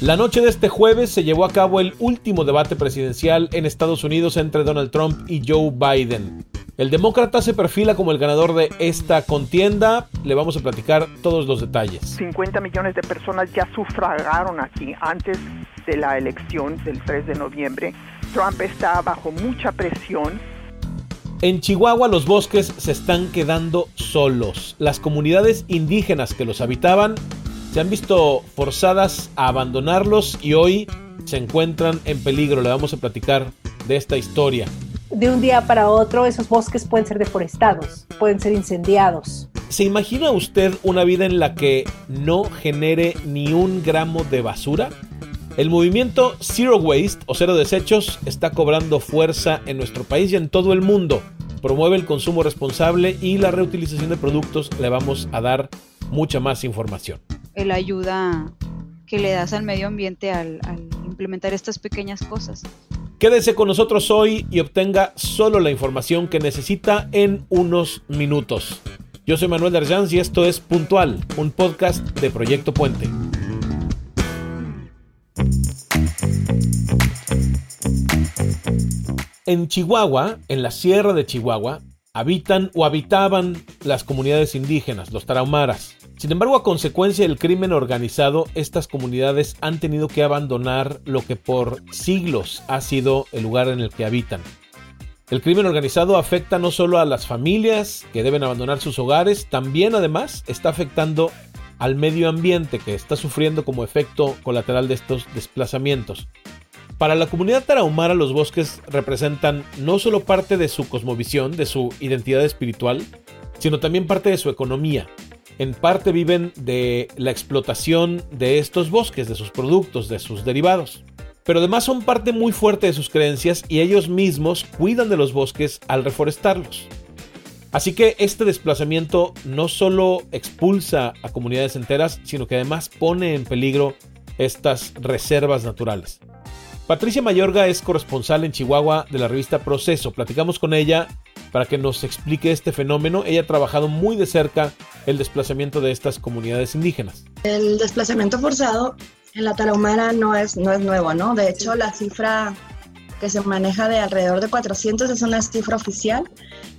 La noche de este jueves se llevó a cabo el último debate presidencial en Estados Unidos entre Donald Trump y Joe Biden. El demócrata se perfila como el ganador de esta contienda. Le vamos a platicar todos los detalles. 50 millones de personas ya sufragaron aquí antes de la elección del 3 de noviembre. Trump está bajo mucha presión. En Chihuahua los bosques se están quedando solos. Las comunidades indígenas que los habitaban se han visto forzadas a abandonarlos y hoy se encuentran en peligro. Le vamos a platicar de esta historia de un día para otro esos bosques pueden ser deforestados, pueden ser incendiados. ¿Se imagina usted una vida en la que no genere ni un gramo de basura? El movimiento Zero Waste o Cero Desechos está cobrando fuerza en nuestro país y en todo el mundo. Promueve el consumo responsable y la reutilización de productos. Le vamos a dar mucha más información. La ayuda que le das al medio ambiente al, al implementar estas pequeñas cosas. Quédese con nosotros hoy y obtenga solo la información que necesita en unos minutos. Yo soy Manuel Darjans y esto es Puntual, un podcast de Proyecto Puente. En Chihuahua, en la sierra de Chihuahua, habitan o habitaban las comunidades indígenas, los tarahumaras. Sin embargo, a consecuencia del crimen organizado, estas comunidades han tenido que abandonar lo que por siglos ha sido el lugar en el que habitan. El crimen organizado afecta no solo a las familias que deben abandonar sus hogares, también además está afectando al medio ambiente que está sufriendo como efecto colateral de estos desplazamientos. Para la comunidad tarahumara los bosques representan no solo parte de su cosmovisión, de su identidad espiritual, sino también parte de su economía en parte viven de la explotación de estos bosques, de sus productos, de sus derivados. Pero además son parte muy fuerte de sus creencias y ellos mismos cuidan de los bosques al reforestarlos. Así que este desplazamiento no solo expulsa a comunidades enteras, sino que además pone en peligro estas reservas naturales. Patricia Mayorga es corresponsal en Chihuahua de la revista Proceso. Platicamos con ella para que nos explique este fenómeno. Ella ha trabajado muy de cerca el desplazamiento de estas comunidades indígenas. El desplazamiento forzado en la Tarahumara no es, no es nuevo, ¿no? De hecho, la cifra que se maneja de alrededor de 400 es una cifra oficial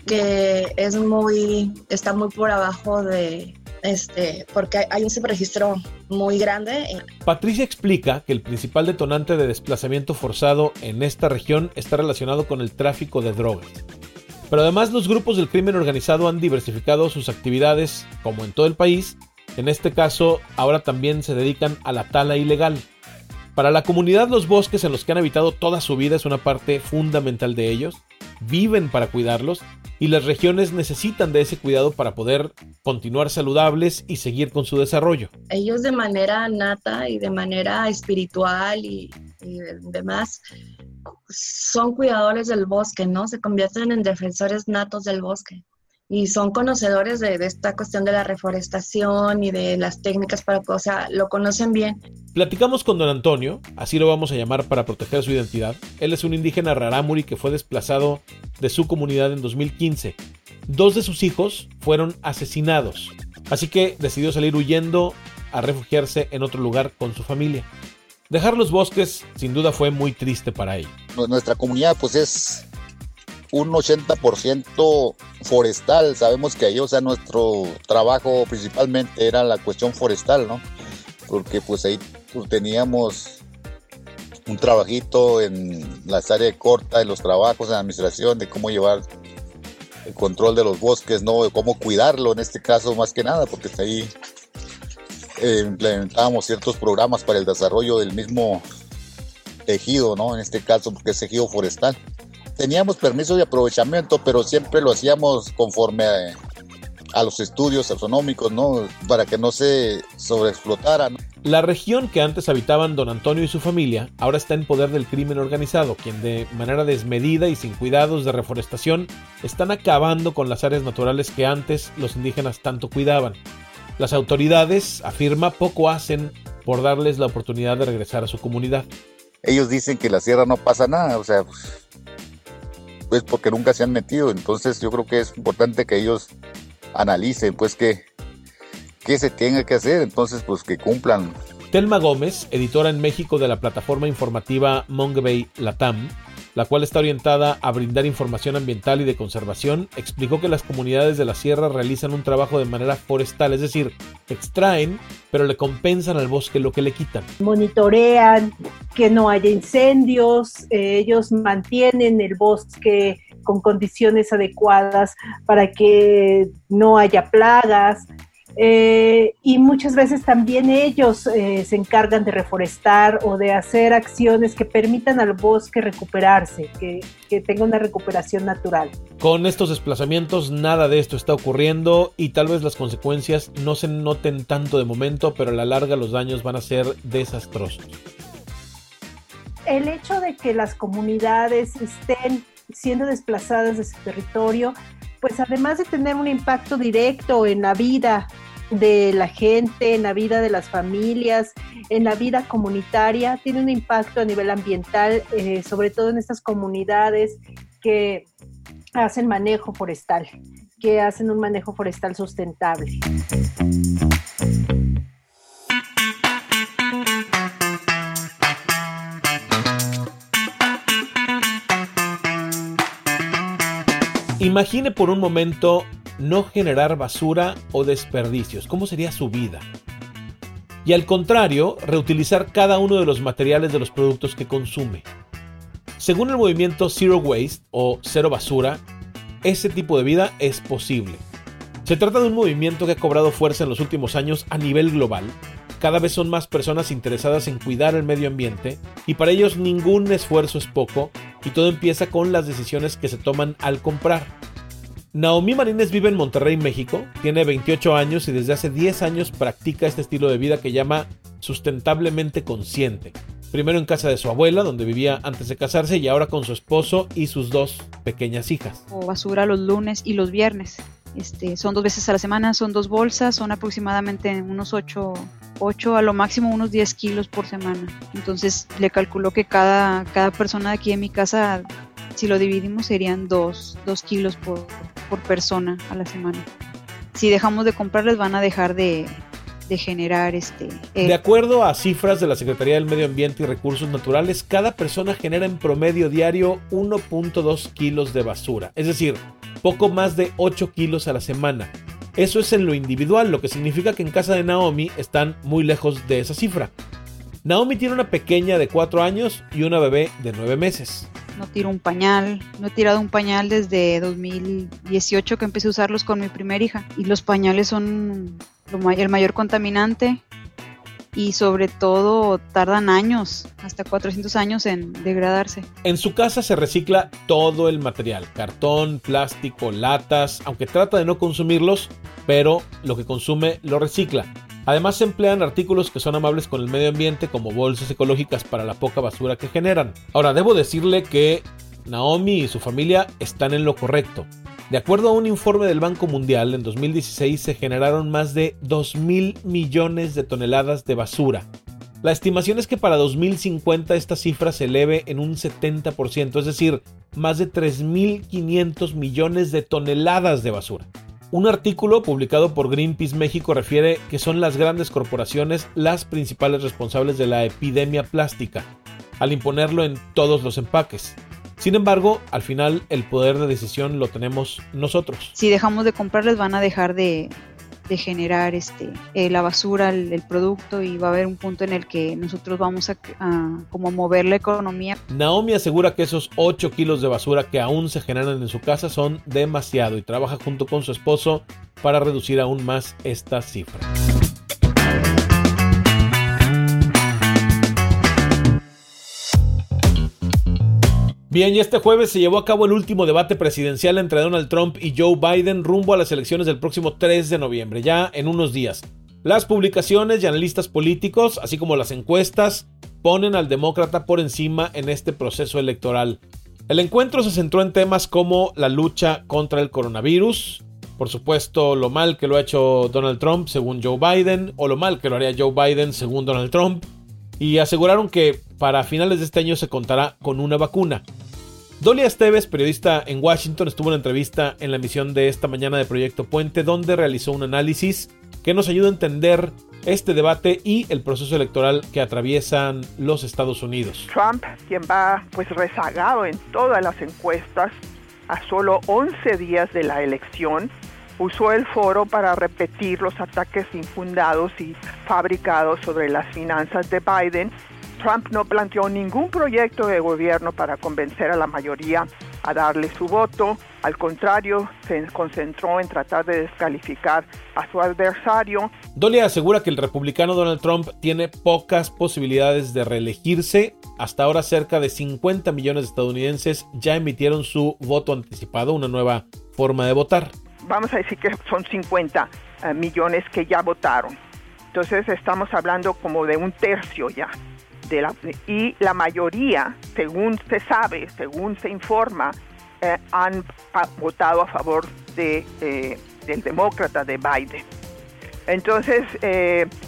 que es muy, está muy por abajo de, este, porque hay un subregistro muy grande. Patricia explica que el principal detonante de desplazamiento forzado en esta región está relacionado con el tráfico de drogas. Pero además los grupos del crimen organizado han diversificado sus actividades, como en todo el país. En este caso, ahora también se dedican a la tala ilegal. Para la comunidad los bosques en los que han habitado toda su vida es una parte fundamental de ellos. Viven para cuidarlos y las regiones necesitan de ese cuidado para poder continuar saludables y seguir con su desarrollo. Ellos de manera nata y de manera espiritual y, y demás son cuidadores del bosque, ¿no? Se convierten en defensores natos del bosque y son conocedores de, esta cuestión de la reforestación y de las técnicas para, o sea, lo conocen bien. Platicamos con don Antonio, así lo vamos a llamar para proteger su identidad. Él es un indígena rarámuri que fue desplazado de su comunidad en 2015. Dos de sus hijos fueron asesinados, así que decidió salir huyendo a refugiarse en otro lugar con su familia. Dejar los bosques sin duda fue muy triste para él. Nuestra comunidad pues es un 80% forestal. Sabemos que ahí, o sea, nuestro trabajo principalmente era la cuestión forestal, ¿no? Porque pues ahí pues, teníamos un trabajito en la área corta de los trabajos en administración, de cómo llevar el control de los bosques, ¿no? De cómo cuidarlo en este caso más que nada, porque ahí implementábamos ciertos programas para el desarrollo del mismo tejido, ¿no? En este caso, porque es tejido forestal. Teníamos permiso de aprovechamiento, pero siempre lo hacíamos conforme a, los estudios astronómicos, ¿no? Para que no se sobreexplotara. La región que antes habitaban don Antonio y su familia ahora está en poder del crimen organizado, quien de manera desmedida y sin cuidados de reforestación están acabando con las áreas naturales que antes los indígenas tanto cuidaban. Las autoridades, afirma, poco hacen por darles la oportunidad de regresar a su comunidad. Ellos dicen que la sierra no pasa nada, o sea, pues porque nunca se han metido, entonces yo creo que es importante que ellos analicen pues qué, qué se tenga que hacer, entonces pues que cumplan. Telma Gómez, editora en México de la plataforma informativa Mongbay Latam, la cual está orientada a brindar información ambiental y de conservación, explicó que las comunidades de la sierra realizan un trabajo de manera forestal, es decir, extraen, pero le compensan al bosque lo que le quitan. Monitorean que no haya incendios, eh, ellos mantienen el bosque con condiciones adecuadas para que no haya plagas, eh, y muchas veces también ellos eh, se encargan de reforestar o de hacer acciones que permitan al bosque recuperarse, que, que, tenga una recuperación natural. Con estos desplazamientos nada de esto está ocurriendo y tal vez las consecuencias no se noten tanto de momento, pero a la larga los daños van a ser desastrosos. El hecho de que las comunidades estén siendo desplazadas de su territorio, pues además de tener un impacto directo en la vida de la gente, en la vida de las familias, en la vida comunitaria, tiene un impacto a nivel ambiental, eh, sobre todo en estas comunidades que hacen manejo forestal, que hacen un manejo forestal sustentable. Imagine por un momento no generar basura o desperdicios. ¿Cómo sería su vida? Y al contrario, reutilizar cada uno de los materiales de los productos que consume. Según el movimiento Zero Waste o Cero Basura, ese tipo de vida es posible. Se trata de un movimiento que ha cobrado fuerza en los últimos años a nivel global. Cada vez son más personas interesadas en cuidar el medio ambiente y para ellos ningún esfuerzo es poco y todo empieza con las decisiones que se toman al comprar. Naomi Marínez vive en Monterrey, México, tiene 28 años y desde hace 10 años practica este estilo de vida que llama sustentablemente consciente. Primero en casa de su abuela, donde vivía antes de casarse, y ahora con su esposo y sus dos pequeñas hijas. O basura los lunes y los viernes. Este, son dos veces a la semana, son dos bolsas, son aproximadamente unos 8, 8 a lo máximo unos 10 kilos por semana. Entonces le calculo que cada, cada persona de aquí en mi casa, si lo dividimos, serían 2, 2 kilos por, por persona a la semana. Si dejamos de comprarles van a dejar de, de generar este... De acuerdo a cifras de la Secretaría del Medio Ambiente y Recursos Naturales, cada persona genera en promedio diario 1.2 kilos de basura, es decir, poco más de 8 kilos a la semana. Eso es en lo individual, lo que significa que en casa de Naomi están muy lejos de esa cifra. Naomi tiene una pequeña de 4 años y una bebé de 9 meses no tiro un pañal, no he tirado un pañal desde 2018 que empecé a usarlos con mi primera hija. Y los pañales son el mayor contaminante y sobre todo tardan años, hasta 400 años en degradarse. En su casa se recicla todo el material, cartón, plástico, latas, aunque trata de no consumirlos, pero lo que consume lo recicla. Además se emplean artículos que son amables con el medio ambiente como bolsas ecológicas para la poca basura que generan. Ahora, debo decirle que Naomi y su familia están en lo correcto. De acuerdo a un informe del Banco Mundial, en 2016 se generaron más de 2 mil millones de toneladas de basura. La estimación es que para 2050 esta cifra se eleve en un 70%, es decir, más de 3.500 millones de toneladas de basura. Un artículo publicado por Greenpeace México refiere que son las grandes corporaciones las principales responsables de la epidemia plástica, al imponerlo en todos los empaques. Sin embargo, al final el poder de decisión lo tenemos nosotros. Si dejamos de comprarles van a dejar de, de generar este, eh, la basura, el, producto y va a haber un punto en el que nosotros vamos a, como mover la economía. Naomi asegura que esos 8 kilos de basura que aún se generan en su casa son demasiado y trabaja junto con su esposo para reducir aún más esta cifra. Bien, y este jueves se llevó a cabo el último debate presidencial entre Donald Trump y Joe Biden rumbo a las elecciones del próximo 3 de noviembre, ya en unos días. Las publicaciones y analistas políticos, así como las encuestas, ponen al demócrata por encima en este proceso electoral. El encuentro se centró en temas como la lucha contra el coronavirus, por supuesto lo mal que lo ha hecho Donald Trump según Joe Biden, o lo mal que lo haría Joe Biden según Donald Trump, y aseguraron que para finales de este año se contará con una vacuna. Dolia Esteves, periodista en Washington, estuvo en entrevista en la emisión de esta mañana de Proyecto Puente, donde realizó un análisis que nos ayuda a entender este debate y el proceso electoral que atraviesan los Estados Unidos. Trump, quien va pues rezagado en todas las encuestas a solo 11 días de la elección, usó el foro para repetir los ataques infundados y fabricados sobre las finanzas de Biden. Trump no planteó ningún proyecto de gobierno para convencer a la mayoría a darle su voto. Al contrario, se concentró en tratar de descalificar a su adversario. Dolly asegura que el republicano Donald Trump tiene pocas posibilidades de reelegirse. Hasta ahora cerca de 50 millones de estadounidenses ya emitieron su voto anticipado, una nueva forma de votar. Vamos a decir que son 50 eh, millones que ya votaron. Entonces estamos hablando como de un tercio ya. De la, y la mayoría, según se sabe, según se informa, eh, han votado a favor de, eh, del demócrata de Biden. Entonces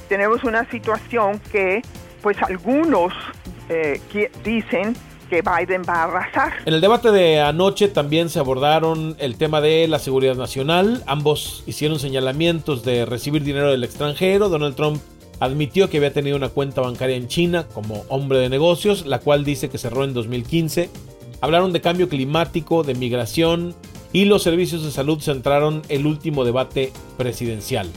tenemos una situación que pues algunos dicen que Biden va a arrasar. En el debate de anoche también se abordaron el tema de la seguridad nacional. Ambos hicieron señalamientos de recibir dinero del extranjero. Donald Trump admitió que había tenido una cuenta bancaria en China como hombre de negocios, la cual dice que cerró en 2015. Hablaron de cambio climático, de migración y los servicios de salud centraron el último debate presidencial.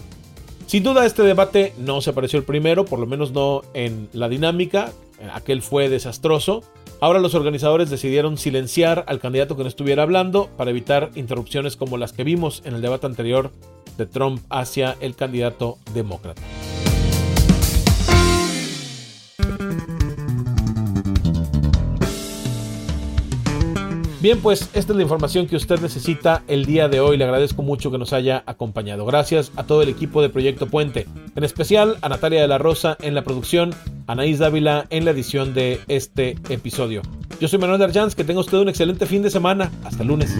Sin duda este debate no se pareció el primero, por lo menos no en la dinámica, aquel fue desastroso. Ahora los organizadores decidieron silenciar al candidato que no estuviera hablando para evitar interrupciones como las que vimos en el debate anterior de Trump hacia el candidato demócrata. Bien, pues esta es la información que usted necesita el día de hoy. Le agradezco mucho que nos haya acompañado. Gracias a todo el equipo de Proyecto Puente, en especial a Natalia de la Rosa en la producción, a Anaís Dávila en la edición de este episodio. Yo soy Manuel Darjans, que tenga usted un excelente fin de semana. Hasta el lunes.